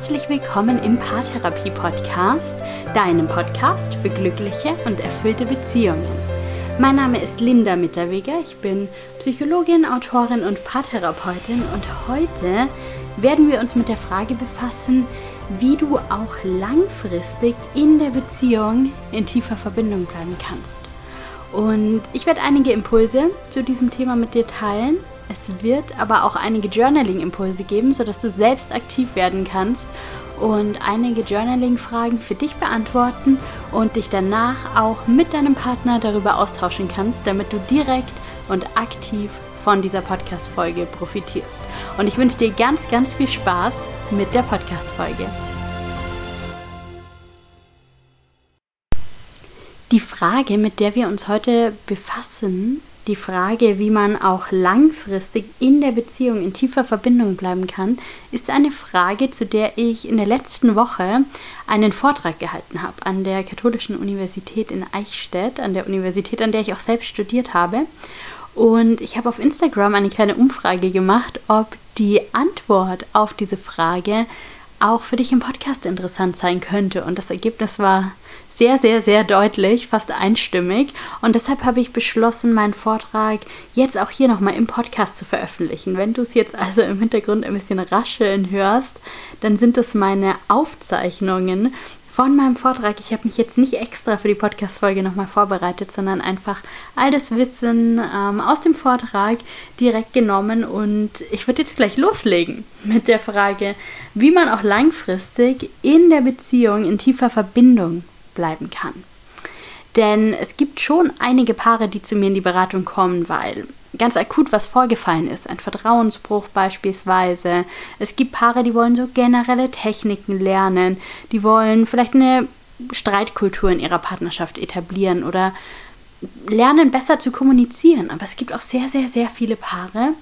herzlich willkommen im Paartherapie Podcast, deinem Podcast für glückliche und erfüllte Beziehungen. Mein Name ist Linda Mitterweger, ich bin Psychologin, Autorin und Paartherapeutin und heute werden wir uns mit der Frage befassen, wie du auch langfristig in der Beziehung in tiefer Verbindung bleiben kannst. Und ich werde einige Impulse zu diesem Thema mit dir teilen es wird aber auch einige Journaling-Impulse geben, sodass du selbst aktiv werden kannst und einige Journaling-Fragen für dich beantworten und dich danach auch mit deinem Partner darüber austauschen kannst, damit du direkt und aktiv von dieser Podcast-Folge profitierst. Und ich wünsche dir ganz, ganz viel Spaß mit der Podcast-Folge. Die Frage, mit der wir uns heute befassen, die Frage, wie man auch langfristig in der Beziehung in tiefer Verbindung bleiben kann, ist eine Frage, zu der ich in der letzten Woche einen Vortrag gehalten habe an der Katholischen Universität in Eichstätt, an der Universität, an der ich auch selbst studiert habe. Und ich habe auf Instagram eine kleine Umfrage gemacht, ob die Antwort auf diese Frage auch für dich im Podcast interessant sein könnte. Und das Ergebnis war sehr, sehr, sehr deutlich, fast einstimmig. Und deshalb habe ich beschlossen, meinen Vortrag jetzt auch hier nochmal im Podcast zu veröffentlichen. Wenn du es jetzt also im Hintergrund ein bisschen rascheln hörst, dann sind das meine Aufzeichnungen von meinem Vortrag. Ich habe mich jetzt nicht extra für die Podcast-Folge nochmal vorbereitet, sondern einfach all das Wissen ähm, aus dem Vortrag direkt genommen und ich würde jetzt gleich loslegen mit der Frage, wie man auch langfristig in der Beziehung in tiefer Verbindung bleiben kann. Denn es gibt schon einige Paare, die zu mir in die Beratung kommen, weil ganz akut was vorgefallen ist, ein Vertrauensbruch beispielsweise. Es gibt Paare, die wollen so generelle Techniken lernen, die wollen vielleicht eine Streitkultur in ihrer Partnerschaft etablieren oder lernen besser zu kommunizieren. Aber es gibt auch sehr, sehr, sehr viele Paare,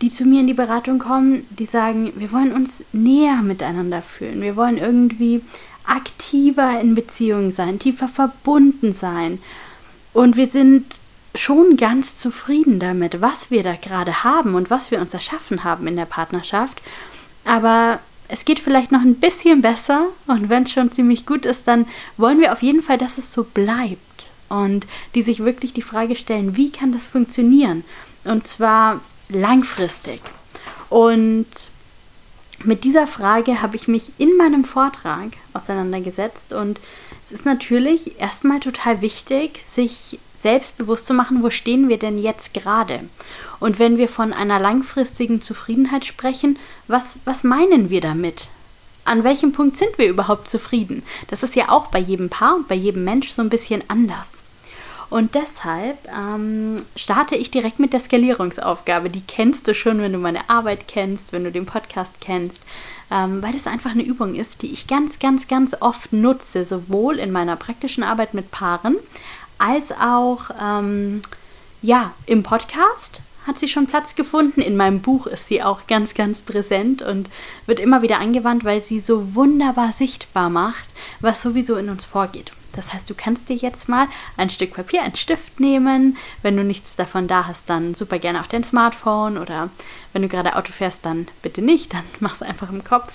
die zu mir in die Beratung kommen, die sagen, wir wollen uns näher miteinander fühlen, wir wollen irgendwie aktiver in Beziehung sein, tiefer verbunden sein. Und wir sind schon ganz zufrieden damit, was wir da gerade haben und was wir uns erschaffen haben in der Partnerschaft. Aber es geht vielleicht noch ein bisschen besser und wenn es schon ziemlich gut ist, dann wollen wir auf jeden Fall, dass es so bleibt. Und die sich wirklich die Frage stellen, wie kann das funktionieren? Und zwar langfristig. Und mit dieser Frage habe ich mich in meinem Vortrag auseinandergesetzt und es ist natürlich erstmal total wichtig, sich selbst bewusst zu machen, wo stehen wir denn jetzt gerade? Und wenn wir von einer langfristigen Zufriedenheit sprechen, was, was meinen wir damit? An welchem Punkt sind wir überhaupt zufrieden? Das ist ja auch bei jedem Paar und bei jedem Mensch so ein bisschen anders. Und deshalb ähm, starte ich direkt mit der Skalierungsaufgabe. Die kennst du schon, wenn du meine Arbeit kennst, wenn du den Podcast kennst, ähm, weil das einfach eine Übung ist, die ich ganz, ganz, ganz oft nutze, sowohl in meiner praktischen Arbeit mit Paaren als auch ähm, ja, im Podcast hat sie schon Platz gefunden. In meinem Buch ist sie auch ganz, ganz präsent und wird immer wieder angewandt, weil sie so wunderbar sichtbar macht, was sowieso in uns vorgeht. Das heißt, du kannst dir jetzt mal ein Stück Papier, einen Stift nehmen. Wenn du nichts davon da hast, dann super gerne auch dein Smartphone oder wenn du gerade Auto fährst, dann bitte nicht, dann mach es einfach im Kopf.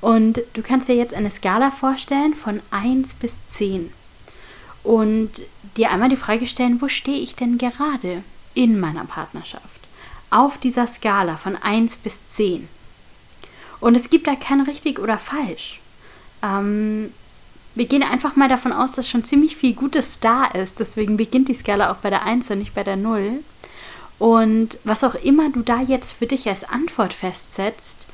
Und du kannst dir jetzt eine Skala vorstellen von 1 bis 10 und dir einmal die Frage stellen, wo stehe ich denn gerade in meiner Partnerschaft? Auf dieser Skala von 1 bis 10. Und es gibt da kein richtig oder falsch. Ähm, wir gehen einfach mal davon aus, dass schon ziemlich viel Gutes da ist. Deswegen beginnt die Skala auch bei der 1 und nicht bei der 0. Und was auch immer du da jetzt für dich als Antwort festsetzt,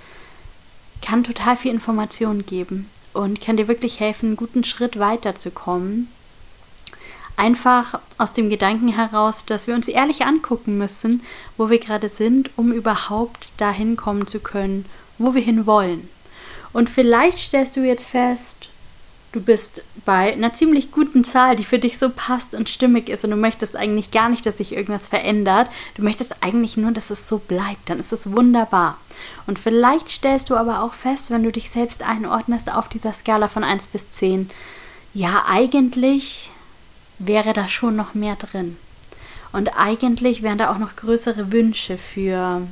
kann total viel Information geben und kann dir wirklich helfen, einen guten Schritt weiterzukommen. Einfach aus dem Gedanken heraus, dass wir uns ehrlich angucken müssen, wo wir gerade sind, um überhaupt dahin kommen zu können, wo wir hin wollen. Und vielleicht stellst du jetzt fest, du bist bei einer ziemlich guten Zahl, die für dich so passt und stimmig ist und du möchtest eigentlich gar nicht, dass sich irgendwas verändert. Du möchtest eigentlich nur, dass es so bleibt. Dann ist es wunderbar. Und vielleicht stellst du aber auch fest, wenn du dich selbst einordnest auf dieser Skala von 1 bis 10, ja, eigentlich wäre da schon noch mehr drin. Und eigentlich wären da auch noch größere Wünsche für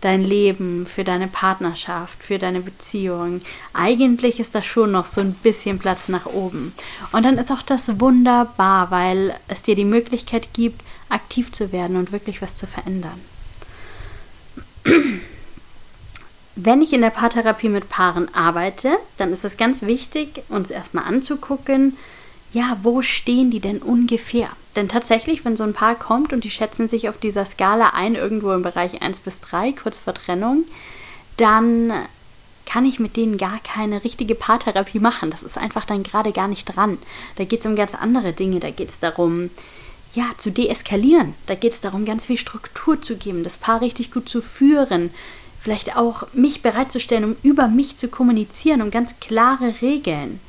dein Leben, für deine Partnerschaft, für deine Beziehung. Eigentlich ist da schon noch so ein bisschen Platz nach oben. Und dann ist auch das wunderbar, weil es dir die Möglichkeit gibt, aktiv zu werden und wirklich was zu verändern. Wenn ich in der Paartherapie mit Paaren arbeite, dann ist es ganz wichtig, uns erstmal anzugucken, ja, wo stehen die denn ungefähr? Denn tatsächlich, wenn so ein Paar kommt und die schätzen sich auf dieser Skala ein, irgendwo im Bereich 1 bis 3, kurz vor Trennung, dann kann ich mit denen gar keine richtige Paartherapie machen. Das ist einfach dann gerade gar nicht dran. Da geht es um ganz andere Dinge. Da geht es darum, ja, zu deeskalieren. Da geht es darum, ganz viel Struktur zu geben, das Paar richtig gut zu führen, vielleicht auch mich bereitzustellen, um über mich zu kommunizieren, um ganz klare Regeln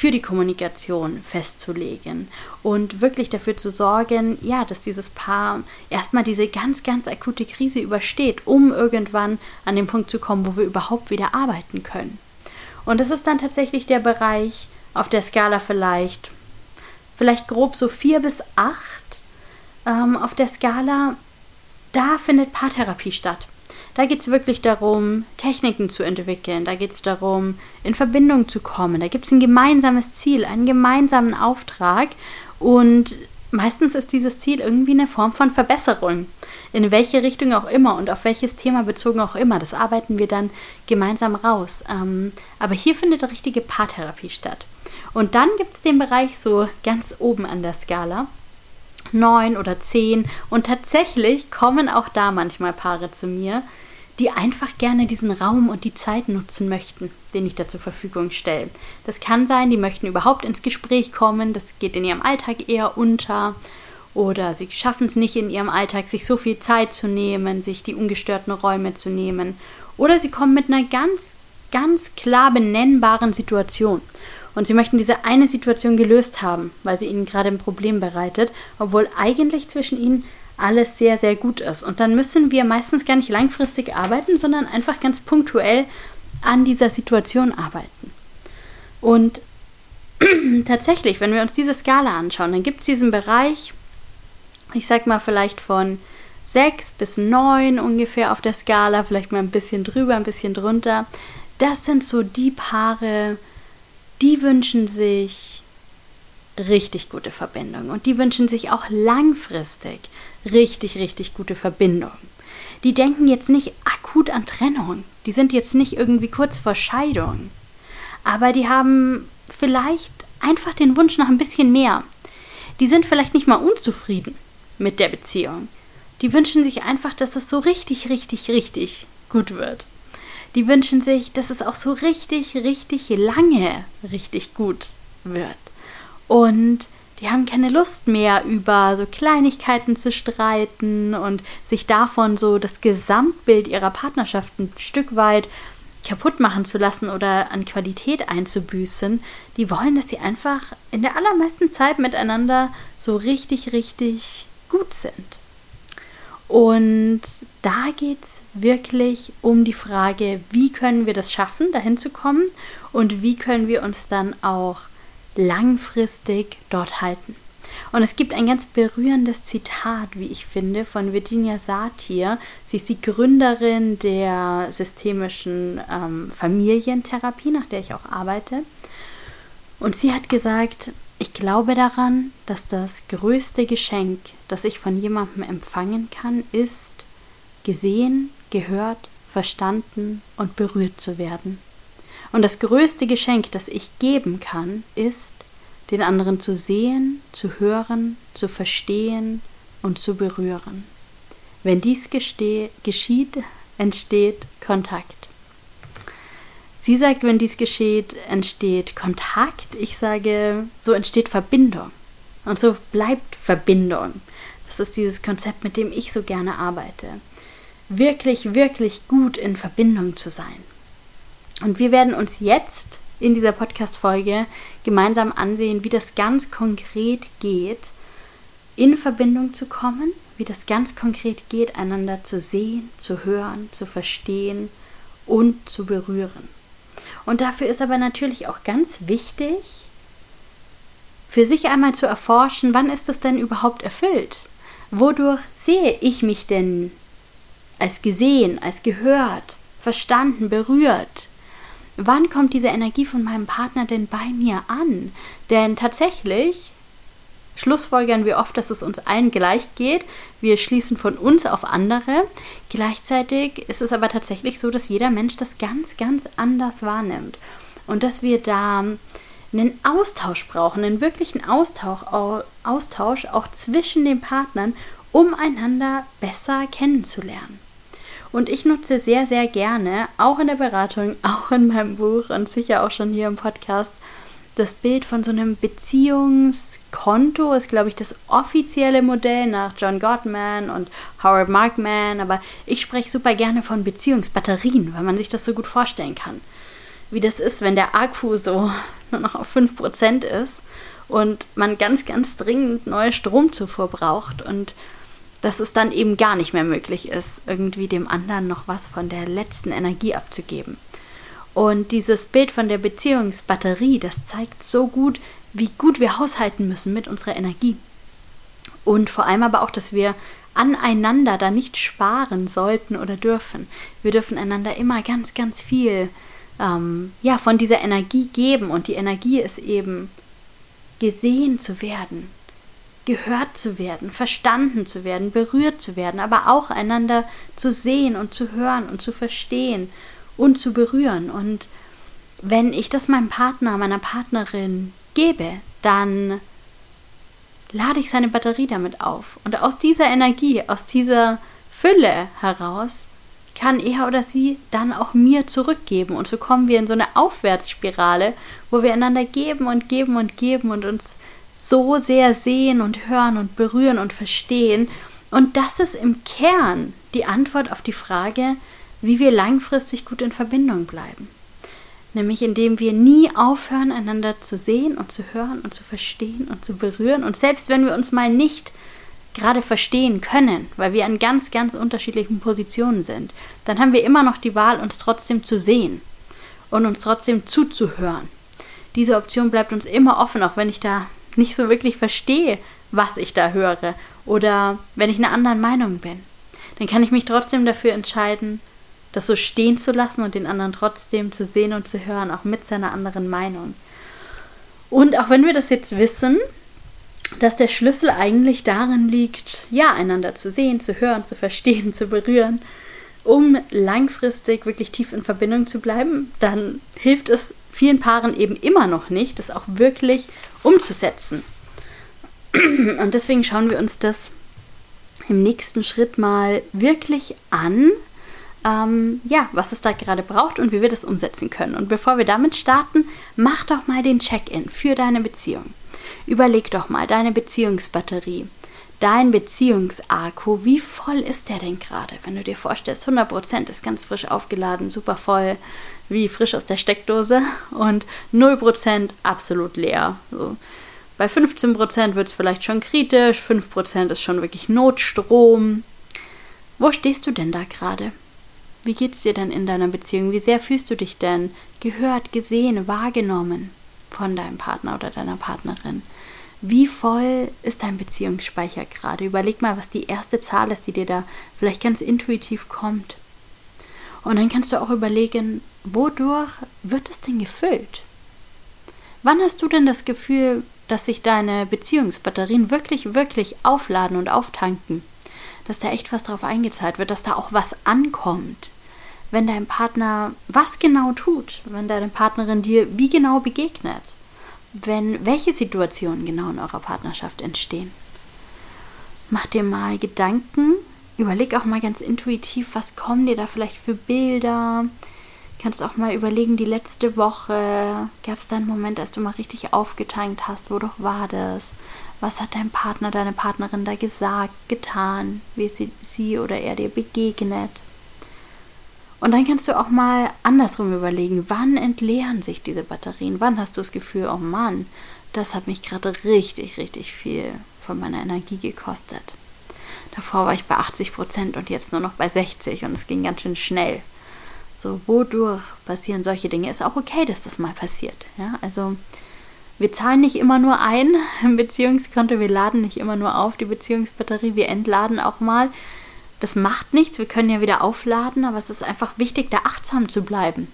für die Kommunikation festzulegen und wirklich dafür zu sorgen, ja, dass dieses Paar erstmal diese ganz, ganz akute Krise übersteht, um irgendwann an den Punkt zu kommen, wo wir überhaupt wieder arbeiten können. Und das ist dann tatsächlich der Bereich auf der Skala vielleicht, vielleicht grob so vier bis acht ähm, auf der Skala, da findet Paartherapie statt. Da geht es wirklich darum, Techniken zu entwickeln. Da geht es darum, in Verbindung zu kommen. Da gibt es ein gemeinsames Ziel, einen gemeinsamen Auftrag. Und meistens ist dieses Ziel irgendwie eine Form von Verbesserung. In welche Richtung auch immer und auf welches Thema bezogen auch immer. Das arbeiten wir dann gemeinsam raus. Ähm, aber hier findet richtige Paartherapie statt. Und dann gibt es den Bereich so ganz oben an der Skala neun oder zehn. Und tatsächlich kommen auch da manchmal Paare zu mir, die einfach gerne diesen Raum und die Zeit nutzen möchten, den ich da zur Verfügung stelle. Das kann sein, die möchten überhaupt ins Gespräch kommen, das geht in ihrem Alltag eher unter. Oder sie schaffen es nicht in ihrem Alltag, sich so viel Zeit zu nehmen, sich die ungestörten Räume zu nehmen. Oder sie kommen mit einer ganz, ganz klar benennbaren Situation. Und sie möchten diese eine Situation gelöst haben, weil sie ihnen gerade ein Problem bereitet, obwohl eigentlich zwischen ihnen alles sehr, sehr gut ist. Und dann müssen wir meistens gar nicht langfristig arbeiten, sondern einfach ganz punktuell an dieser Situation arbeiten. Und tatsächlich, wenn wir uns diese Skala anschauen, dann gibt es diesen Bereich, ich sag mal vielleicht von 6 bis 9 ungefähr auf der Skala, vielleicht mal ein bisschen drüber, ein bisschen drunter. Das sind so die Paare, die wünschen sich richtig gute Verbindung und die wünschen sich auch langfristig richtig, richtig gute Verbindung. Die denken jetzt nicht akut an Trennung, die sind jetzt nicht irgendwie kurz vor Scheidung, aber die haben vielleicht einfach den Wunsch nach ein bisschen mehr. Die sind vielleicht nicht mal unzufrieden mit der Beziehung. Die wünschen sich einfach, dass es so richtig, richtig, richtig gut wird die wünschen sich, dass es auch so richtig, richtig lange richtig gut wird. Und die haben keine Lust mehr, über so Kleinigkeiten zu streiten und sich davon so das Gesamtbild ihrer Partnerschaft ein Stück weit kaputt machen zu lassen oder an Qualität einzubüßen. Die wollen, dass sie einfach in der allermeisten Zeit miteinander so richtig, richtig gut sind. Und da geht es wirklich um die Frage, wie können wir das schaffen, dahin zu kommen und wie können wir uns dann auch langfristig dort halten. Und es gibt ein ganz berührendes Zitat, wie ich finde, von Virginia Satir. Sie ist die Gründerin der systemischen ähm, Familientherapie, nach der ich auch arbeite. Und sie hat gesagt, ich glaube daran, dass das größte Geschenk, das ich von jemandem empfangen kann, ist, gesehen, gehört, verstanden und berührt zu werden. Und das größte Geschenk, das ich geben kann, ist, den anderen zu sehen, zu hören, zu verstehen und zu berühren. Wenn dies geschieht, entsteht Kontakt. Sie sagt, wenn dies geschieht, entsteht Kontakt. Ich sage, so entsteht Verbindung. Und so bleibt Verbindung. Das ist dieses Konzept, mit dem ich so gerne arbeite. Wirklich, wirklich gut in Verbindung zu sein. Und wir werden uns jetzt in dieser Podcast-Folge gemeinsam ansehen, wie das ganz konkret geht, in Verbindung zu kommen, wie das ganz konkret geht, einander zu sehen, zu hören, zu verstehen und zu berühren. Und dafür ist aber natürlich auch ganz wichtig, für sich einmal zu erforschen, wann ist es denn überhaupt erfüllt? Wodurch sehe ich mich denn als gesehen, als gehört, verstanden, berührt? Wann kommt diese Energie von meinem Partner denn bei mir an? Denn tatsächlich schlussfolgern wir oft, dass es uns allen gleich geht. Wir schließen von uns auf andere. Gleichzeitig ist es aber tatsächlich so, dass jeder Mensch das ganz, ganz anders wahrnimmt. Und dass wir da einen Austausch brauchen, einen wirklichen Austausch, Austausch auch zwischen den Partnern, um einander besser kennenzulernen. Und ich nutze sehr, sehr gerne, auch in der Beratung, auch in meinem Buch und sicher auch schon hier im Podcast, das Bild von so einem Beziehungskonto ist, glaube ich, das offizielle Modell nach John Gottman und Howard Markman. Aber ich spreche super gerne von Beziehungsbatterien, weil man sich das so gut vorstellen kann. Wie das ist, wenn der Akku so nur noch auf 5% ist und man ganz, ganz dringend neue Stromzufuhr braucht und dass es dann eben gar nicht mehr möglich ist, irgendwie dem anderen noch was von der letzten Energie abzugeben. Und dieses Bild von der Beziehungsbatterie, das zeigt so gut, wie gut wir haushalten müssen mit unserer Energie. Und vor allem aber auch, dass wir aneinander da nicht sparen sollten oder dürfen. Wir dürfen einander immer ganz, ganz viel ähm, ja, von dieser Energie geben. Und die Energie ist eben gesehen zu werden, gehört zu werden, verstanden zu werden, berührt zu werden, aber auch einander zu sehen und zu hören und zu verstehen und zu berühren. Und wenn ich das meinem Partner, meiner Partnerin gebe, dann lade ich seine Batterie damit auf. Und aus dieser Energie, aus dieser Fülle heraus, kann er oder sie dann auch mir zurückgeben. Und so kommen wir in so eine Aufwärtsspirale, wo wir einander geben und geben und geben und uns so sehr sehen und hören und berühren und verstehen. Und das ist im Kern die Antwort auf die Frage, wie wir langfristig gut in Verbindung bleiben. Nämlich indem wir nie aufhören, einander zu sehen und zu hören und zu verstehen und zu berühren. Und selbst wenn wir uns mal nicht gerade verstehen können, weil wir an ganz, ganz unterschiedlichen Positionen sind, dann haben wir immer noch die Wahl, uns trotzdem zu sehen und uns trotzdem zuzuhören. Diese Option bleibt uns immer offen, auch wenn ich da nicht so wirklich verstehe, was ich da höre oder wenn ich einer anderen Meinung bin. Dann kann ich mich trotzdem dafür entscheiden, das so stehen zu lassen und den anderen trotzdem zu sehen und zu hören, auch mit seiner anderen Meinung. Und auch wenn wir das jetzt wissen, dass der Schlüssel eigentlich darin liegt, ja, einander zu sehen, zu hören, zu verstehen, zu berühren, um langfristig wirklich tief in Verbindung zu bleiben, dann hilft es vielen Paaren eben immer noch nicht, das auch wirklich umzusetzen. Und deswegen schauen wir uns das im nächsten Schritt mal wirklich an, ähm, ja, was es da gerade braucht und wie wir das umsetzen können. Und bevor wir damit starten, mach doch mal den Check-in für deine Beziehung. Überleg doch mal deine Beziehungsbatterie, dein Beziehungsakku, wie voll ist der denn gerade? Wenn du dir vorstellst, 100% ist ganz frisch aufgeladen, super voll, wie frisch aus der Steckdose und 0% absolut leer. So. Bei 15% wird es vielleicht schon kritisch, 5% ist schon wirklich Notstrom. Wo stehst du denn da gerade? Wie geht's dir denn in deiner Beziehung? Wie sehr fühlst du dich denn gehört, gesehen, wahrgenommen von deinem Partner oder deiner Partnerin? Wie voll ist dein Beziehungsspeicher gerade? Überleg mal, was die erste Zahl ist, die dir da vielleicht ganz intuitiv kommt. Und dann kannst du auch überlegen, wodurch wird es denn gefüllt? Wann hast du denn das Gefühl, dass sich deine Beziehungsbatterien wirklich, wirklich aufladen und auftanken? dass da echt was drauf eingezahlt wird, dass da auch was ankommt. Wenn dein Partner was genau tut, wenn deine Partnerin dir wie genau begegnet, wenn welche Situationen genau in eurer Partnerschaft entstehen. Mach dir mal Gedanken, überleg auch mal ganz intuitiv, was kommen dir da vielleicht für Bilder. Kannst auch mal überlegen, die letzte Woche, gab es da einen Moment, als du mal richtig aufgetankt hast, wo doch war das? Was hat dein Partner, deine Partnerin da gesagt, getan, wie sie, sie oder er dir begegnet? Und dann kannst du auch mal andersrum überlegen, wann entleeren sich diese Batterien? Wann hast du das Gefühl, oh Mann, das hat mich gerade richtig, richtig viel von meiner Energie gekostet. Davor war ich bei 80 Prozent und jetzt nur noch bei 60 und es ging ganz schön schnell. So, wodurch passieren solche Dinge? Ist auch okay, dass das mal passiert. Ja, also wir zahlen nicht immer nur ein im Beziehungskonto, wir laden nicht immer nur auf die Beziehungsbatterie, wir entladen auch mal. Das macht nichts, wir können ja wieder aufladen, aber es ist einfach wichtig, da achtsam zu bleiben.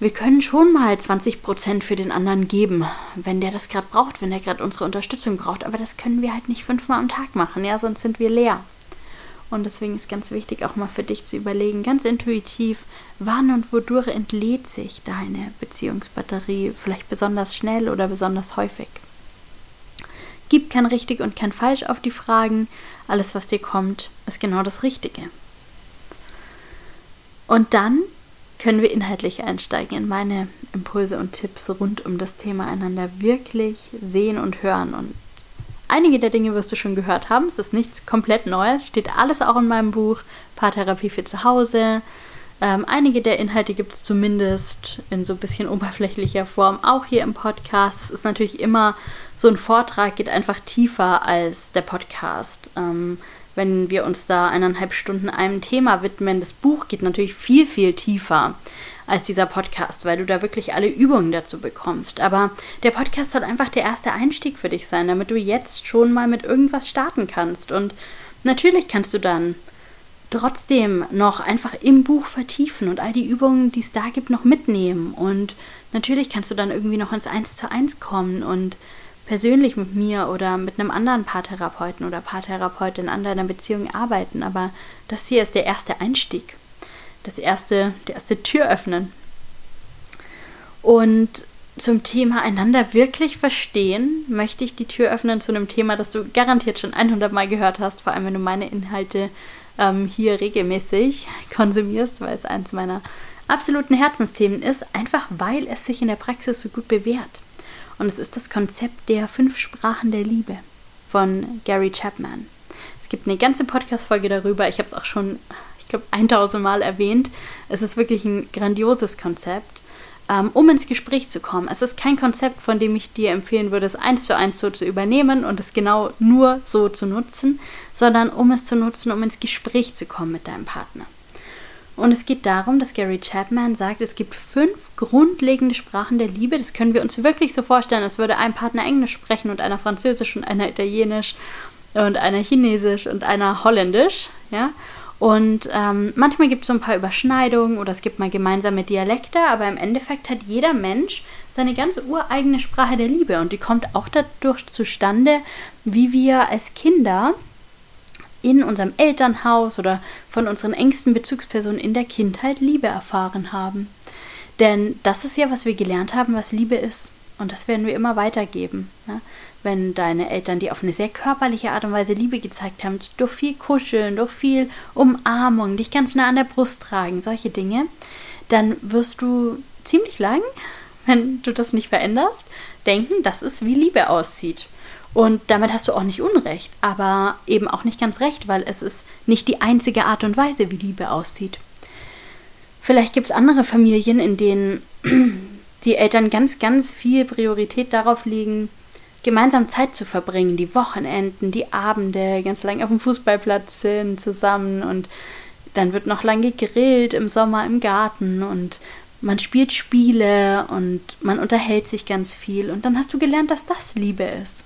Wir können schon mal 20% für den anderen geben, wenn der das gerade braucht, wenn der gerade unsere Unterstützung braucht, aber das können wir halt nicht fünfmal am Tag machen, ja, sonst sind wir leer. Und deswegen ist ganz wichtig, auch mal für dich zu überlegen, ganz intuitiv, wann und wodurch entlädt sich deine Beziehungsbatterie vielleicht besonders schnell oder besonders häufig. Gib kein richtig und kein falsch auf die Fragen. Alles, was dir kommt, ist genau das Richtige. Und dann können wir inhaltlich einsteigen in meine Impulse und Tipps rund um das Thema einander wirklich sehen und hören und Einige der Dinge wirst du schon gehört haben. Es ist nichts komplett Neues. Steht alles auch in meinem Buch Paartherapie für zu Hause. Ähm, einige der Inhalte gibt es zumindest in so ein bisschen oberflächlicher Form auch hier im Podcast. Es ist natürlich immer so ein Vortrag, geht einfach tiefer als der Podcast. Ähm, wenn wir uns da eineinhalb Stunden einem Thema widmen, das Buch geht natürlich viel, viel tiefer als dieser Podcast, weil du da wirklich alle Übungen dazu bekommst. Aber der Podcast soll einfach der erste Einstieg für dich sein, damit du jetzt schon mal mit irgendwas starten kannst. Und natürlich kannst du dann trotzdem noch einfach im Buch vertiefen und all die Übungen, die es da gibt, noch mitnehmen. Und natürlich kannst du dann irgendwie noch ins Eins zu eins kommen und persönlich mit mir oder mit einem anderen Paartherapeuten oder Paartherapeutin an deiner Beziehung arbeiten. Aber das hier ist der erste Einstieg das erste, der erste Tür öffnen. Und zum Thema einander wirklich verstehen, möchte ich die Tür öffnen zu einem Thema, das du garantiert schon 100 Mal gehört hast, vor allem wenn du meine Inhalte ähm, hier regelmäßig konsumierst, weil es eins meiner absoluten Herzensthemen ist, einfach weil es sich in der Praxis so gut bewährt. Und es ist das Konzept der fünf Sprachen der Liebe von Gary Chapman. Es gibt eine ganze Podcast-Folge darüber. Ich habe es auch schon glaube, 1000 Mal erwähnt. Es ist wirklich ein grandioses Konzept, ähm, um ins Gespräch zu kommen. Es ist kein Konzept, von dem ich dir empfehlen würde, es eins zu eins so zu übernehmen und es genau nur so zu nutzen, sondern um es zu nutzen, um ins Gespräch zu kommen mit deinem Partner. Und es geht darum, dass Gary Chapman sagt, es gibt fünf grundlegende Sprachen der Liebe. Das können wir uns wirklich so vorstellen, als würde ein Partner Englisch sprechen und einer Französisch und einer Italienisch und einer Chinesisch und einer Holländisch. Ja? Und ähm, manchmal gibt es so ein paar Überschneidungen oder es gibt mal gemeinsame Dialekte, aber im Endeffekt hat jeder Mensch seine ganz ureigene Sprache der Liebe und die kommt auch dadurch zustande, wie wir als Kinder in unserem Elternhaus oder von unseren engsten Bezugspersonen in der Kindheit Liebe erfahren haben. Denn das ist ja, was wir gelernt haben, was Liebe ist. Und das werden wir immer weitergeben. Ja? wenn deine Eltern dir auf eine sehr körperliche Art und Weise Liebe gezeigt haben, durch viel Kuscheln, durch viel Umarmung, dich ganz nah an der Brust tragen, solche Dinge, dann wirst du ziemlich lang, wenn du das nicht veränderst, denken, dass es wie Liebe aussieht. Und damit hast du auch nicht Unrecht, aber eben auch nicht ganz recht, weil es ist nicht die einzige Art und Weise, wie Liebe aussieht. Vielleicht gibt es andere Familien, in denen die Eltern ganz, ganz viel Priorität darauf legen, gemeinsam Zeit zu verbringen, die Wochenenden, die Abende, ganz lang auf dem Fußballplatz sind zusammen und dann wird noch lang gegrillt im Sommer im Garten und man spielt Spiele und man unterhält sich ganz viel und dann hast du gelernt, dass das Liebe ist.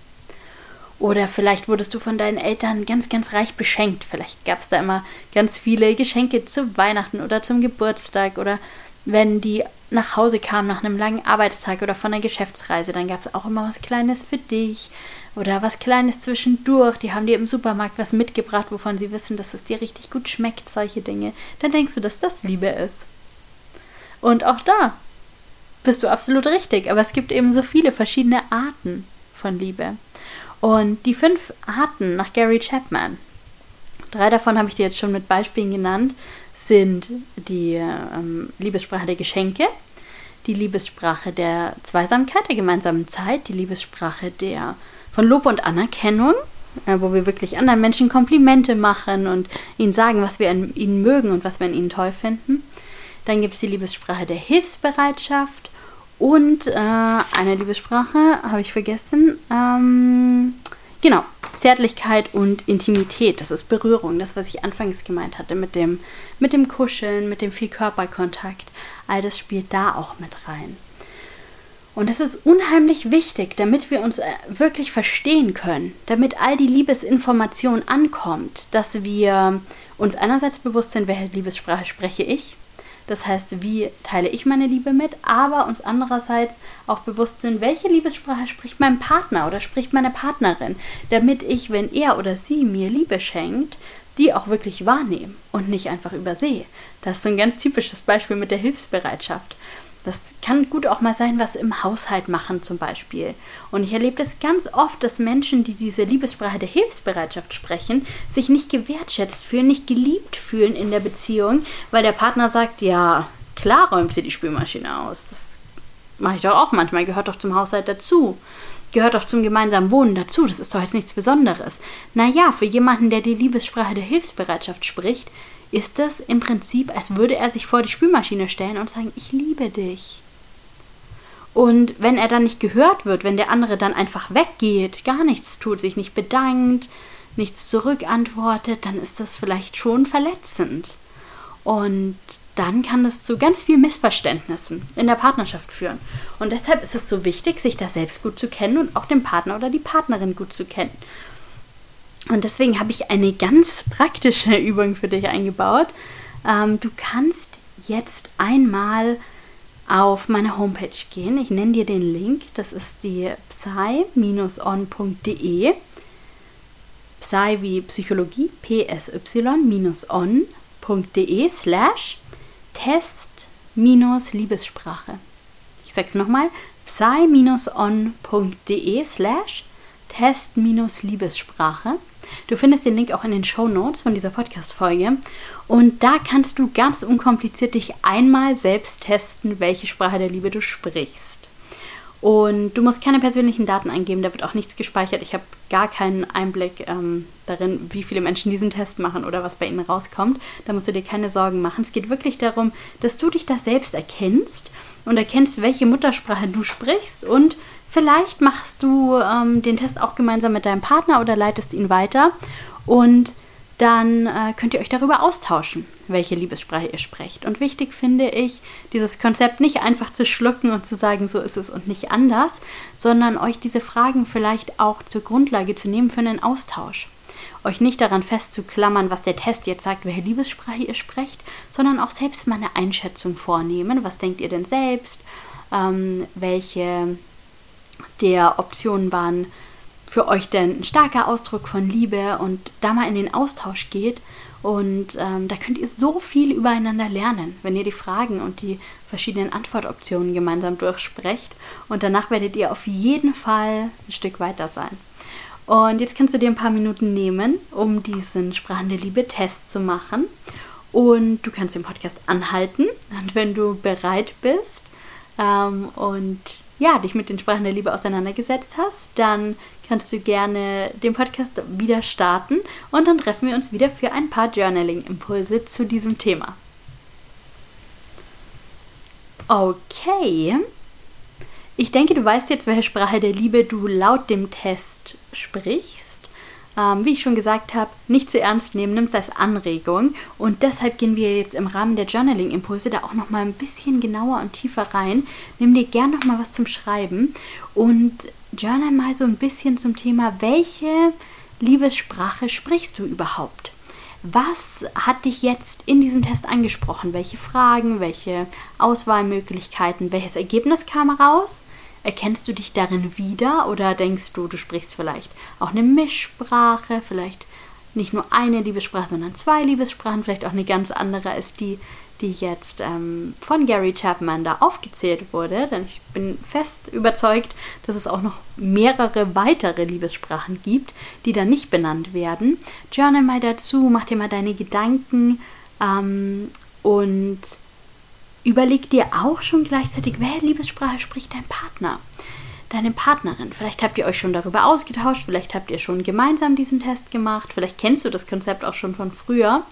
Oder vielleicht wurdest du von deinen Eltern ganz, ganz reich beschenkt. Vielleicht gab es da immer ganz viele Geschenke zu Weihnachten oder zum Geburtstag oder wenn die nach Hause kam nach einem langen Arbeitstag oder von einer Geschäftsreise, dann gab es auch immer was Kleines für dich oder was Kleines zwischendurch. Die haben dir im Supermarkt was mitgebracht, wovon sie wissen, dass es dir richtig gut schmeckt, solche Dinge. Dann denkst du, dass das Liebe ist. Und auch da bist du absolut richtig, aber es gibt eben so viele verschiedene Arten von Liebe. Und die fünf Arten nach Gary Chapman, drei davon habe ich dir jetzt schon mit Beispielen genannt, sind die ähm, Liebessprache der Geschenke, die Liebessprache der Zweisamkeit, der gemeinsamen Zeit, die Liebessprache der von Lob und Anerkennung, äh, wo wir wirklich anderen Menschen Komplimente machen und ihnen sagen, was wir an ihnen mögen und was wir an ihnen toll finden. Dann gibt es die Liebessprache der Hilfsbereitschaft und äh, eine Liebessprache, habe ich vergessen, ähm, Genau, Zärtlichkeit und Intimität, das ist Berührung, das, was ich anfangs gemeint hatte, mit dem, mit dem Kuscheln, mit dem viel Körperkontakt, all das spielt da auch mit rein. Und das ist unheimlich wichtig, damit wir uns äh, wirklich verstehen können, damit all die Liebesinformation ankommt, dass wir uns einerseits bewusst sind, welche Liebessprache spreche ich, das heißt, wie teile ich meine Liebe mit, aber uns andererseits auch bewusst sind, welche Liebessprache spricht mein Partner oder spricht meine Partnerin, damit ich, wenn er oder sie mir Liebe schenkt, die auch wirklich wahrnehme und nicht einfach übersehe. Das ist so ein ganz typisches Beispiel mit der Hilfsbereitschaft. Das kann gut auch mal sein, was im Haushalt machen zum Beispiel. Und ich erlebe das ganz oft, dass Menschen, die diese Liebessprache der Hilfsbereitschaft sprechen, sich nicht gewertschätzt fühlen, nicht geliebt fühlen in der Beziehung, weil der Partner sagt, ja, klar räumt sie die Spülmaschine aus. Das mache ich doch auch manchmal, gehört doch zum Haushalt dazu. Gehört doch zum gemeinsamen Wohnen dazu, das ist doch jetzt nichts Besonderes. Naja, für jemanden, der die Liebessprache der Hilfsbereitschaft spricht, ist es im Prinzip, als würde er sich vor die Spülmaschine stellen und sagen, ich liebe dich. Und wenn er dann nicht gehört wird, wenn der andere dann einfach weggeht, gar nichts tut, sich nicht bedankt, nichts zurückantwortet, dann ist das vielleicht schon verletzend. Und dann kann es zu ganz vielen Missverständnissen in der Partnerschaft führen. Und deshalb ist es so wichtig, sich da selbst gut zu kennen und auch den Partner oder die Partnerin gut zu kennen. Und deswegen habe ich eine ganz praktische Übung für dich eingebaut. Ähm, du kannst jetzt einmal auf meine Homepage gehen. Ich nenne dir den Link. Das ist die psy-on.de. Psy wie Psychologie, psy-on.de slash test-liebessprache. Ich sage es nochmal. psy-on.de slash test-liebessprache. Du findest den Link auch in den Show Notes von dieser Podcast-Folge. Und da kannst du ganz unkompliziert dich einmal selbst testen, welche Sprache der Liebe du sprichst. Und du musst keine persönlichen Daten eingeben, da wird auch nichts gespeichert. Ich habe gar keinen Einblick ähm, darin, wie viele Menschen diesen Test machen oder was bei ihnen rauskommt. Da musst du dir keine Sorgen machen. Es geht wirklich darum, dass du dich da selbst erkennst und erkennst, welche Muttersprache du sprichst und Vielleicht machst du ähm, den Test auch gemeinsam mit deinem Partner oder leitest ihn weiter und dann äh, könnt ihr euch darüber austauschen, welche Liebessprache ihr sprecht. Und wichtig finde ich, dieses Konzept nicht einfach zu schlucken und zu sagen, so ist es und nicht anders, sondern euch diese Fragen vielleicht auch zur Grundlage zu nehmen für einen Austausch. Euch nicht daran festzuklammern, was der Test jetzt sagt, welche Liebessprache ihr sprecht, sondern auch selbst mal eine Einschätzung vornehmen. Was denkt ihr denn selbst? Ähm, welche der Optionen waren für euch denn ein starker Ausdruck von Liebe und da mal in den Austausch geht. Und ähm, da könnt ihr so viel übereinander lernen, wenn ihr die Fragen und die verschiedenen Antwortoptionen gemeinsam durchsprecht. Und danach werdet ihr auf jeden Fall ein Stück weiter sein. Und jetzt kannst du dir ein paar Minuten nehmen, um diesen Sprachen der Liebe Test zu machen. Und du kannst den Podcast anhalten. Und wenn du bereit bist ähm, und ja, dich mit den Sprachen der Liebe auseinandergesetzt hast, dann kannst du gerne den Podcast wieder starten und dann treffen wir uns wieder für ein paar Journaling-Impulse zu diesem Thema. Okay. Ich denke, du weißt jetzt, welche Sprache der Liebe du laut dem Test sprichst ähm, wie ich schon gesagt habe, nicht zu ernst nehmen, nimm es als Anregung. Und deshalb gehen wir jetzt im Rahmen der Journaling-Impulse da auch nochmal ein bisschen genauer und tiefer rein. Nimm dir gern nochmal was zum Schreiben und journal mal so ein bisschen zum Thema, welche Liebessprache sprichst du überhaupt? Was hat dich jetzt in diesem Test angesprochen? Welche Fragen, welche Auswahlmöglichkeiten, welches Ergebnis kam raus? Erkennst du dich darin wieder oder denkst du, du sprichst vielleicht auch eine Mischsprache, vielleicht nicht nur eine Liebessprache, sondern zwei Liebessprachen, vielleicht auch eine ganz andere als die, die jetzt ähm, von Gary Chapman da aufgezählt wurde. Denn ich bin fest überzeugt, dass es auch noch mehrere weitere Liebessprachen gibt, die da nicht benannt werden. Journal mal dazu, mach dir mal deine Gedanken ähm, und Überleg dir auch schon gleichzeitig, welche Liebessprache spricht dein Partner, deine Partnerin. Vielleicht habt ihr euch schon darüber ausgetauscht, vielleicht habt ihr schon gemeinsam diesen Test gemacht, vielleicht kennst du das Konzept auch schon von früher.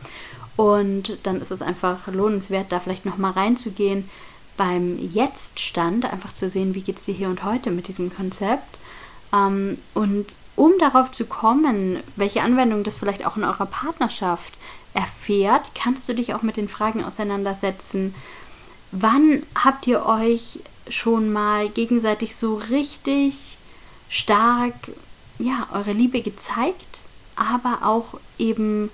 Und dann ist es einfach lohnenswert, da vielleicht nochmal reinzugehen beim Jetzt-Stand, einfach zu sehen, wie geht es dir hier und heute mit diesem Konzept. Ähm, und um darauf zu kommen, welche Anwendung das vielleicht auch in eurer Partnerschaft erfährt, kannst du dich auch mit den Fragen auseinandersetzen, Wann habt ihr euch schon mal gegenseitig so richtig stark ja, eure Liebe gezeigt, aber auch eben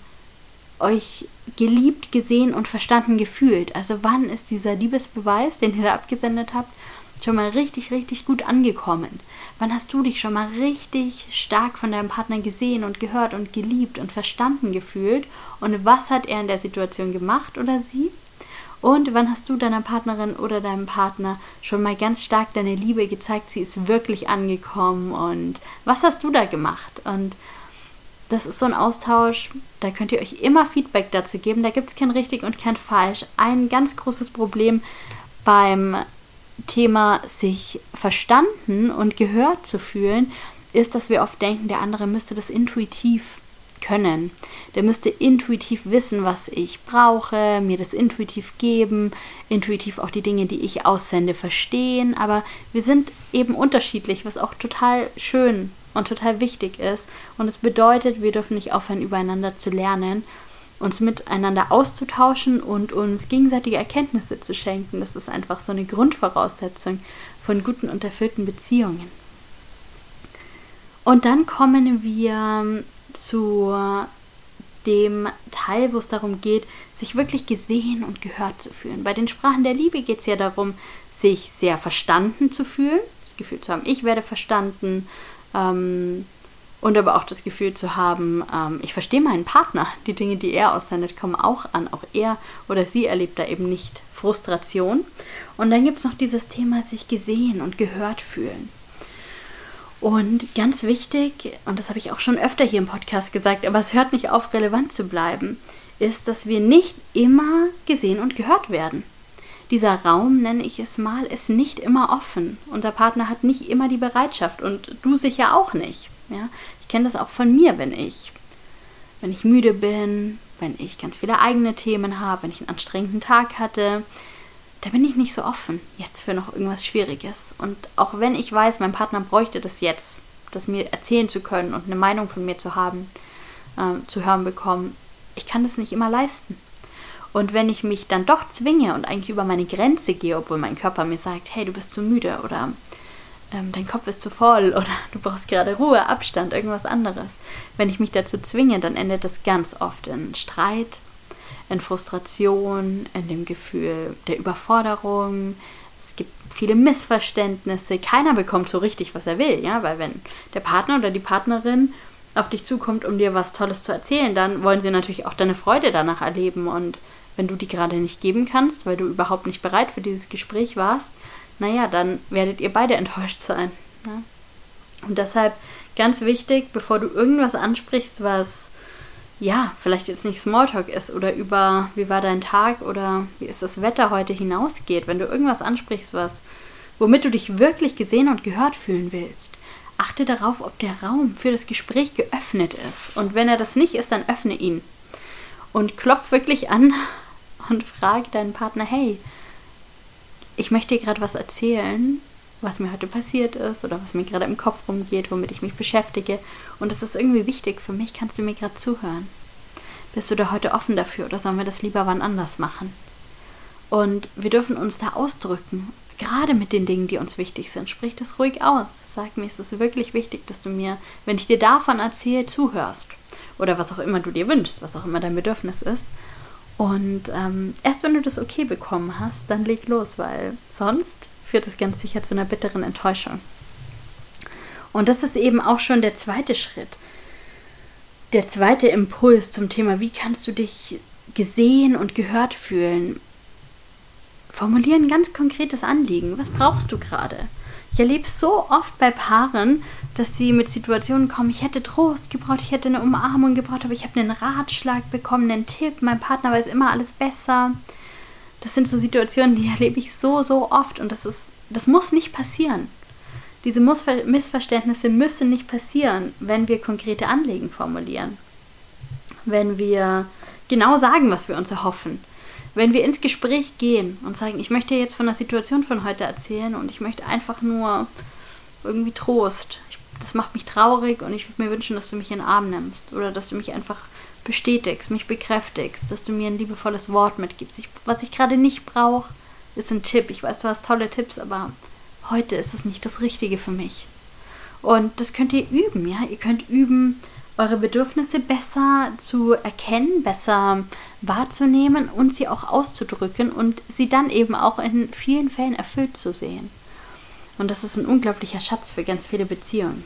euch geliebt, gesehen und verstanden gefühlt? Also wann ist dieser Liebesbeweis, den ihr da abgesendet habt, schon mal richtig, richtig gut angekommen? Wann hast du dich schon mal richtig stark von deinem Partner gesehen und gehört und geliebt und verstanden gefühlt? Und was hat er in der Situation gemacht oder sie? Und wann hast du deiner Partnerin oder deinem Partner schon mal ganz stark deine Liebe gezeigt, sie ist wirklich angekommen und was hast du da gemacht? Und das ist so ein Austausch, da könnt ihr euch immer Feedback dazu geben, da gibt es kein richtig und kein falsch. Ein ganz großes Problem beim Thema sich verstanden und gehört zu fühlen, ist, dass wir oft denken, der andere müsste das intuitiv können. Der müsste intuitiv wissen, was ich brauche, mir das intuitiv geben, intuitiv auch die Dinge, die ich aussende, verstehen. Aber wir sind eben unterschiedlich, was auch total schön und total wichtig ist. Und es bedeutet, wir dürfen nicht aufhören, übereinander zu lernen, uns miteinander auszutauschen und uns gegenseitige Erkenntnisse zu schenken. Das ist einfach so eine Grundvoraussetzung von guten und erfüllten Beziehungen. Und dann kommen wir zu dem Teil, wo es darum geht, sich wirklich gesehen und gehört zu fühlen. Bei den Sprachen der Liebe geht es ja darum, sich sehr verstanden zu fühlen, das Gefühl zu haben, ich werde verstanden, ähm, und aber auch das Gefühl zu haben, ähm, ich verstehe meinen Partner, die Dinge, die er aussendet, kommen auch an. Auch er oder sie erlebt da eben nicht Frustration. Und dann gibt es noch dieses Thema, sich gesehen und gehört fühlen. Und ganz wichtig, und das habe ich auch schon öfter hier im Podcast gesagt, aber es hört nicht auf, relevant zu bleiben, ist, dass wir nicht immer gesehen und gehört werden. Dieser Raum, nenne ich es mal, ist nicht immer offen. Unser Partner hat nicht immer die Bereitschaft und du sicher auch nicht. Ja? Ich kenne das auch von mir, wenn ich, wenn ich müde bin, wenn ich ganz viele eigene Themen habe, wenn ich einen anstrengenden Tag hatte, da bin ich nicht so offen jetzt für noch irgendwas Schwieriges. Und auch wenn ich weiß, mein Partner bräuchte das jetzt, das mir erzählen zu können und eine Meinung von mir zu haben, äh, zu hören bekommen, ich kann das nicht immer leisten. Und wenn ich mich dann doch zwinge und eigentlich über meine Grenze gehe, obwohl mein Körper mir sagt, hey, du bist zu müde oder ähm, dein Kopf ist zu voll oder du brauchst gerade Ruhe, Abstand, irgendwas anderes. Wenn ich mich dazu zwinge, dann endet das ganz oft in Streit, in Frustration, in dem Gefühl der Überforderung. Es gibt viele Missverständnisse. Keiner bekommt so richtig, was er will, ja, weil wenn der Partner oder die Partnerin auf dich zukommt, um dir was Tolles zu erzählen, dann wollen sie natürlich auch deine Freude danach erleben. Und wenn du die gerade nicht geben kannst, weil du überhaupt nicht bereit für dieses Gespräch warst, naja, dann werdet ihr beide enttäuscht sein. Ja? Und deshalb ganz wichtig, bevor du irgendwas ansprichst, was ja, vielleicht jetzt nicht Smalltalk ist oder über wie war dein Tag oder wie ist das Wetter heute hinausgeht, wenn du irgendwas ansprichst, was womit du dich wirklich gesehen und gehört fühlen willst, achte darauf, ob der Raum für das Gespräch geöffnet ist. Und wenn er das nicht ist, dann öffne ihn. Und klopf wirklich an und frage deinen Partner, hey, ich möchte dir gerade was erzählen, was mir heute passiert ist oder was mir gerade im Kopf rumgeht, womit ich mich beschäftige. Und es ist irgendwie wichtig für mich. Kannst du mir gerade zuhören? Bist du da heute offen dafür oder sollen wir das lieber wann anders machen? Und wir dürfen uns da ausdrücken, gerade mit den Dingen, die uns wichtig sind. Sprich das ruhig aus. Sag mir, es ist wirklich wichtig, dass du mir, wenn ich dir davon erzähle, zuhörst. Oder was auch immer du dir wünschst, was auch immer dein Bedürfnis ist. Und ähm, erst wenn du das okay bekommen hast, dann leg los, weil sonst führt das ganz sicher zu einer bitteren Enttäuschung. Und das ist eben auch schon der zweite Schritt. Der zweite Impuls zum Thema, wie kannst du dich gesehen und gehört fühlen? Formulieren ganz konkretes Anliegen. Was brauchst du gerade? Ich erlebe so oft bei Paaren, dass sie mit Situationen kommen, ich hätte Trost gebraucht, ich hätte eine Umarmung gebraucht, aber ich habe einen Ratschlag bekommen, einen Tipp, mein Partner weiß immer alles besser. Das sind so Situationen, die erlebe ich so, so oft und das ist, das muss nicht passieren. Diese Missverständnisse müssen nicht passieren, wenn wir konkrete Anliegen formulieren. Wenn wir genau sagen, was wir uns erhoffen wenn wir ins Gespräch gehen und sagen, ich möchte jetzt von der Situation von heute erzählen und ich möchte einfach nur irgendwie Trost. Ich, das macht mich traurig und ich würde mir wünschen, dass du mich in den Arm nimmst oder dass du mich einfach bestätigst, mich bekräftigst, dass du mir ein liebevolles Wort mitgibst. Ich, was ich gerade nicht brauche, ist ein Tipp. Ich weiß, du hast tolle Tipps, aber heute ist es nicht das Richtige für mich. Und das könnt ihr üben, ja. Ihr könnt üben, eure Bedürfnisse besser zu erkennen, besser wahrzunehmen und sie auch auszudrücken und sie dann eben auch in vielen Fällen erfüllt zu sehen. Und das ist ein unglaublicher Schatz für ganz viele Beziehungen.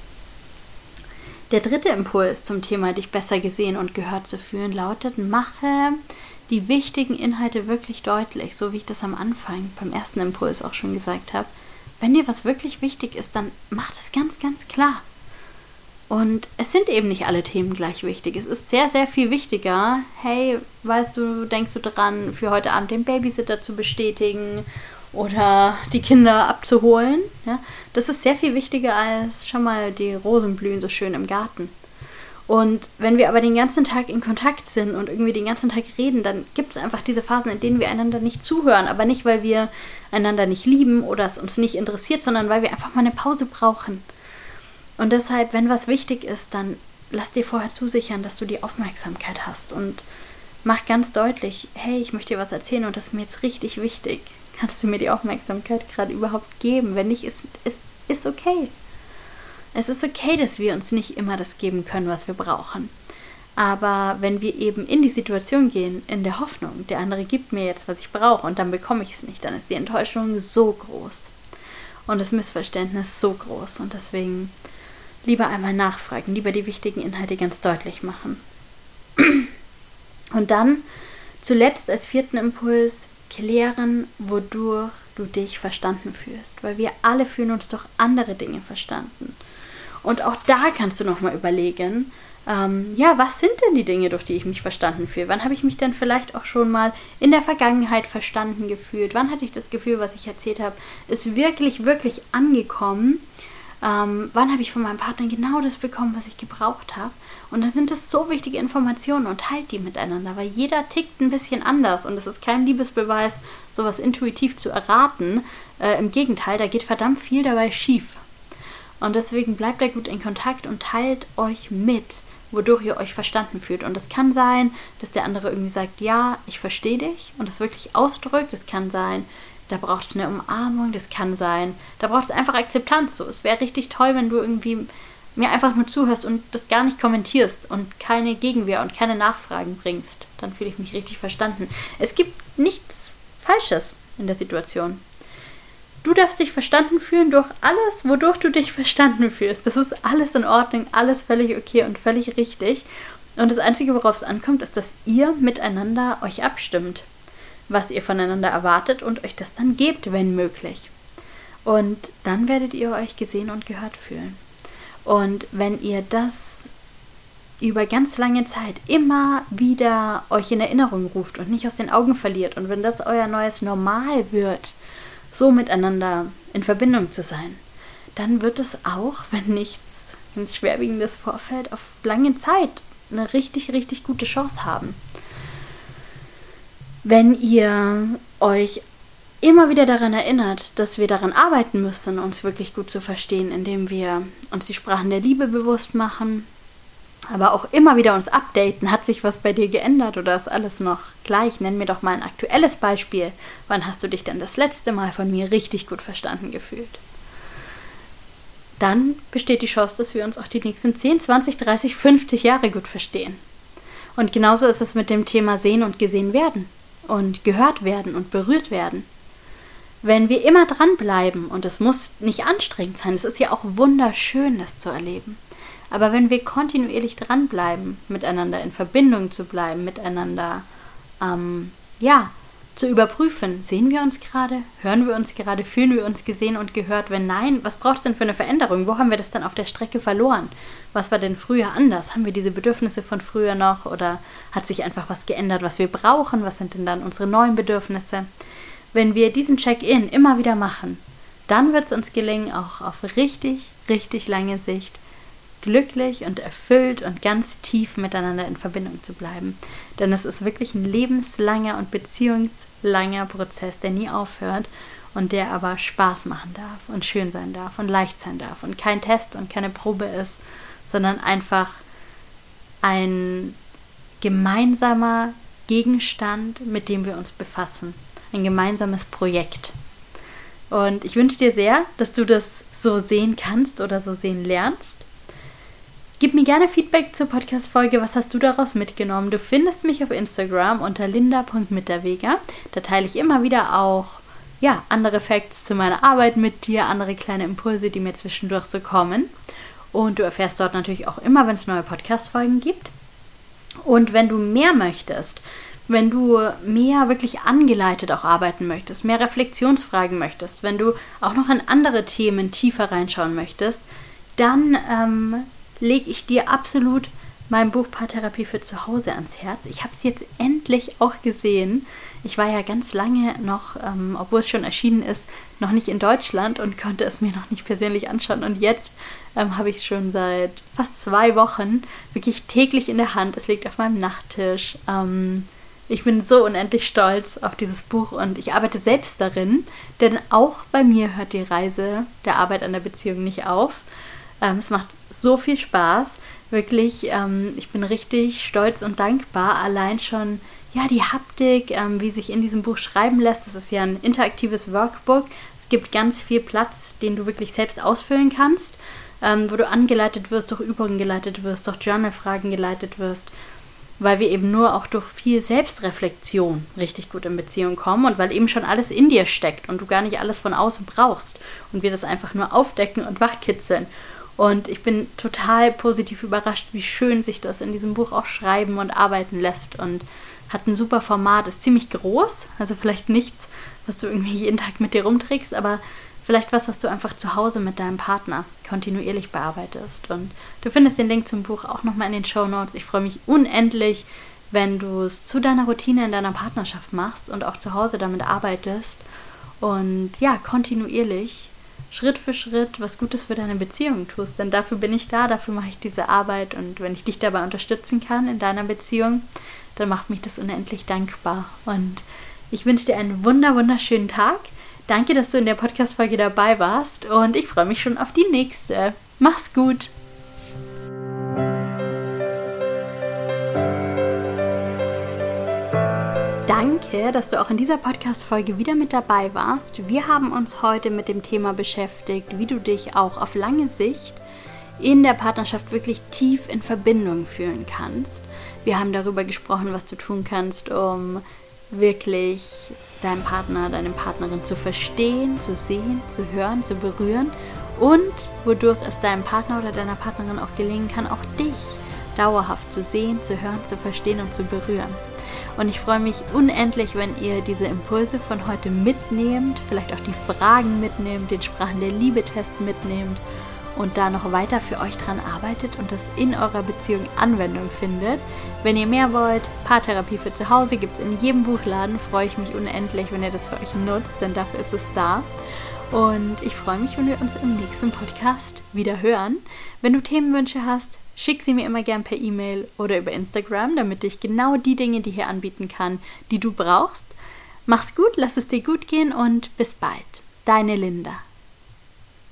Der dritte Impuls zum Thema dich besser gesehen und gehört zu fühlen lautet, mache die wichtigen Inhalte wirklich deutlich, so wie ich das am Anfang beim ersten Impuls auch schon gesagt habe. Wenn dir was wirklich wichtig ist, dann mach das ganz, ganz klar. Und es sind eben nicht alle Themen gleich wichtig. Es ist sehr, sehr viel wichtiger. Hey, weißt du, denkst du dran, für heute Abend den Babysitter zu bestätigen oder die Kinder abzuholen. Ja? Das ist sehr viel wichtiger als schon mal die Rosen blühen so schön im Garten. Und wenn wir aber den ganzen Tag in Kontakt sind und irgendwie den ganzen Tag reden, dann gibt es einfach diese Phasen, in denen wir einander nicht zuhören. Aber nicht, weil wir einander nicht lieben oder es uns nicht interessiert, sondern weil wir einfach mal eine Pause brauchen. Und deshalb, wenn was wichtig ist, dann lass dir vorher zusichern, dass du die Aufmerksamkeit hast und mach ganz deutlich, hey, ich möchte dir was erzählen und das ist mir jetzt richtig wichtig kannst du mir die Aufmerksamkeit gerade überhaupt geben? Wenn nicht, ist, ist, ist okay. Es ist okay, dass wir uns nicht immer das geben können, was wir brauchen. Aber wenn wir eben in die Situation gehen, in der Hoffnung, der andere gibt mir jetzt, was ich brauche und dann bekomme ich es nicht, dann ist die Enttäuschung so groß und das Missverständnis so groß. Und deswegen lieber einmal nachfragen, lieber die wichtigen Inhalte ganz deutlich machen. Und dann zuletzt als vierten Impuls, klären, wodurch du dich verstanden fühlst, weil wir alle fühlen uns doch andere Dinge verstanden. Und auch da kannst du nochmal überlegen, ähm, ja, was sind denn die Dinge, durch die ich mich verstanden fühle? Wann habe ich mich denn vielleicht auch schon mal in der Vergangenheit verstanden gefühlt? Wann hatte ich das Gefühl, was ich erzählt habe, ist wirklich, wirklich angekommen? Ähm, wann habe ich von meinem Partner genau das bekommen, was ich gebraucht habe? Und dann sind es so wichtige Informationen und teilt die miteinander, weil jeder tickt ein bisschen anders und es ist kein Liebesbeweis, sowas intuitiv zu erraten. Äh, Im Gegenteil, da geht verdammt viel dabei schief. Und deswegen bleibt da gut in Kontakt und teilt euch mit, wodurch ihr euch verstanden fühlt. Und es kann sein, dass der andere irgendwie sagt, ja, ich verstehe dich und das wirklich ausdrückt. Es kann sein, da braucht es eine Umarmung. Das kann sein, da braucht es einfach Akzeptanz. So, es wäre richtig toll, wenn du irgendwie mir einfach nur zuhörst und das gar nicht kommentierst und keine Gegenwehr und keine Nachfragen bringst, dann fühle ich mich richtig verstanden. Es gibt nichts Falsches in der Situation. Du darfst dich verstanden fühlen durch alles, wodurch du dich verstanden fühlst. Das ist alles in Ordnung, alles völlig okay und völlig richtig. Und das Einzige, worauf es ankommt, ist, dass ihr miteinander euch abstimmt, was ihr voneinander erwartet und euch das dann gebt, wenn möglich. Und dann werdet ihr euch gesehen und gehört fühlen. Und wenn ihr das über ganz lange Zeit immer wieder euch in Erinnerung ruft und nicht aus den Augen verliert und wenn das euer neues Normal wird, so miteinander in Verbindung zu sein, dann wird es auch, wenn nichts ins Schwerwiegendes vorfällt, auf lange Zeit eine richtig, richtig gute Chance haben. Wenn ihr euch immer wieder daran erinnert, dass wir daran arbeiten müssen, uns wirklich gut zu verstehen, indem wir uns die Sprachen der Liebe bewusst machen, aber auch immer wieder uns updaten. Hat sich was bei dir geändert oder ist alles noch gleich? Nenn mir doch mal ein aktuelles Beispiel. Wann hast du dich denn das letzte Mal von mir richtig gut verstanden gefühlt? Dann besteht die Chance, dass wir uns auch die nächsten 10, 20, 30, 50 Jahre gut verstehen. Und genauso ist es mit dem Thema sehen und gesehen werden und gehört werden und berührt werden wenn wir immer dranbleiben, und es muss nicht anstrengend sein, es ist ja auch wunderschön, das zu erleben, aber wenn wir kontinuierlich dranbleiben, miteinander in Verbindung zu bleiben, miteinander, ähm, ja, zu überprüfen, sehen wir uns gerade, hören wir uns gerade, fühlen wir uns gesehen und gehört, wenn nein, was braucht es denn für eine Veränderung? Wo haben wir das dann auf der Strecke verloren? Was war denn früher anders? Haben wir diese Bedürfnisse von früher noch oder hat sich einfach was geändert, was wir brauchen? Was sind denn dann unsere neuen Bedürfnisse? Wenn wir diesen Check-in immer wieder machen, dann wird es uns gelingen, auch auf richtig, richtig lange Sicht glücklich und erfüllt und ganz tief miteinander in Verbindung zu bleiben. Denn es ist wirklich ein lebenslanger und beziehungslanger Prozess, der nie aufhört und der aber Spaß machen darf und schön sein darf und leicht sein darf und kein Test und keine Probe ist, sondern einfach ein gemeinsamer Gegenstand, mit dem wir uns befassen ein gemeinsames Projekt. Und ich wünsche dir sehr, dass du das so sehen kannst oder so sehen lernst. Gib mir gerne Feedback zur Podcast-Folge. Was hast du daraus mitgenommen? Du findest mich auf Instagram unter linda.mitterweger. Da teile ich immer wieder auch ja, andere Facts zu meiner Arbeit mit dir, andere kleine Impulse, die mir zwischendurch so kommen. Und du erfährst dort natürlich auch immer, wenn es neue Podcast-Folgen gibt. Und wenn du mehr möchtest, wenn du mehr wirklich angeleitet auch arbeiten möchtest, mehr Reflexionsfragen möchtest, wenn du auch noch in andere Themen tiefer reinschauen möchtest, dann ähm, lege ich dir absolut mein Buch Paartherapie für zu Hause ans Herz. Ich habe es jetzt endlich auch gesehen. Ich war ja ganz lange noch, ähm, obwohl es schon erschienen ist, noch nicht in Deutschland und konnte es mir noch nicht persönlich anschauen. Und jetzt ähm, habe ich es schon seit fast zwei Wochen wirklich täglich in der Hand. Es liegt auf meinem Nachttisch. Ähm, ich bin so unendlich stolz auf dieses Buch und ich arbeite selbst darin, denn auch bei mir hört die Reise der Arbeit an der Beziehung nicht auf. Ähm, es macht so viel Spaß. Wirklich, ähm, ich bin richtig stolz und dankbar. Allein schon, ja, die Haptik, ähm, wie sich in diesem Buch schreiben lässt. Das ist ja ein interaktives Workbook. Es gibt ganz viel Platz, den du wirklich selbst ausfüllen kannst, ähm, wo du angeleitet wirst, durch Übungen geleitet wirst, durch Journalfragen geleitet wirst weil wir eben nur auch durch viel Selbstreflexion richtig gut in Beziehung kommen und weil eben schon alles in dir steckt und du gar nicht alles von außen brauchst und wir das einfach nur aufdecken und wachkitzeln. Und ich bin total positiv überrascht, wie schön sich das in diesem Buch auch schreiben und arbeiten lässt und hat ein super Format, ist ziemlich groß, also vielleicht nichts, was du irgendwie jeden Tag mit dir rumträgst, aber vielleicht was, was du einfach zu Hause mit deinem Partner kontinuierlich bearbeitest. Und du findest den Link zum Buch auch nochmal in den Show Notes. Ich freue mich unendlich, wenn du es zu deiner Routine in deiner Partnerschaft machst und auch zu Hause damit arbeitest und ja, kontinuierlich Schritt für Schritt was Gutes für deine Beziehung tust. Denn dafür bin ich da, dafür mache ich diese Arbeit und wenn ich dich dabei unterstützen kann in deiner Beziehung, dann macht mich das unendlich dankbar. Und ich wünsche dir einen wunder, wunderschönen Tag. Danke, dass du in der Podcast-Folge dabei warst und ich freue mich schon auf die nächste. Mach's gut! Danke, dass du auch in dieser Podcast-Folge wieder mit dabei warst. Wir haben uns heute mit dem Thema beschäftigt, wie du dich auch auf lange Sicht in der Partnerschaft wirklich tief in Verbindung fühlen kannst. Wir haben darüber gesprochen, was du tun kannst, um wirklich deinen Partner, deine Partnerin zu verstehen, zu sehen, zu hören, zu berühren und wodurch es deinem Partner oder deiner Partnerin auch gelingen kann, auch dich dauerhaft zu sehen, zu hören, zu verstehen und zu berühren. Und ich freue mich unendlich, wenn ihr diese Impulse von heute mitnehmt, vielleicht auch die Fragen mitnehmt, den Sprachen der Liebe-Test mitnehmt und da noch weiter für euch dran arbeitet und das in eurer Beziehung Anwendung findet. Wenn ihr mehr wollt, Paartherapie für zu Hause gibt es in jedem Buchladen. Freue ich mich unendlich, wenn ihr das für euch nutzt, denn dafür ist es da. Und ich freue mich, wenn wir uns im nächsten Podcast wieder hören. Wenn du Themenwünsche hast, Schick sie mir immer gern per E-Mail oder über Instagram, damit ich genau die Dinge dir hier anbieten kann, die du brauchst. Mach's gut, lass es dir gut gehen und bis bald. Deine Linda.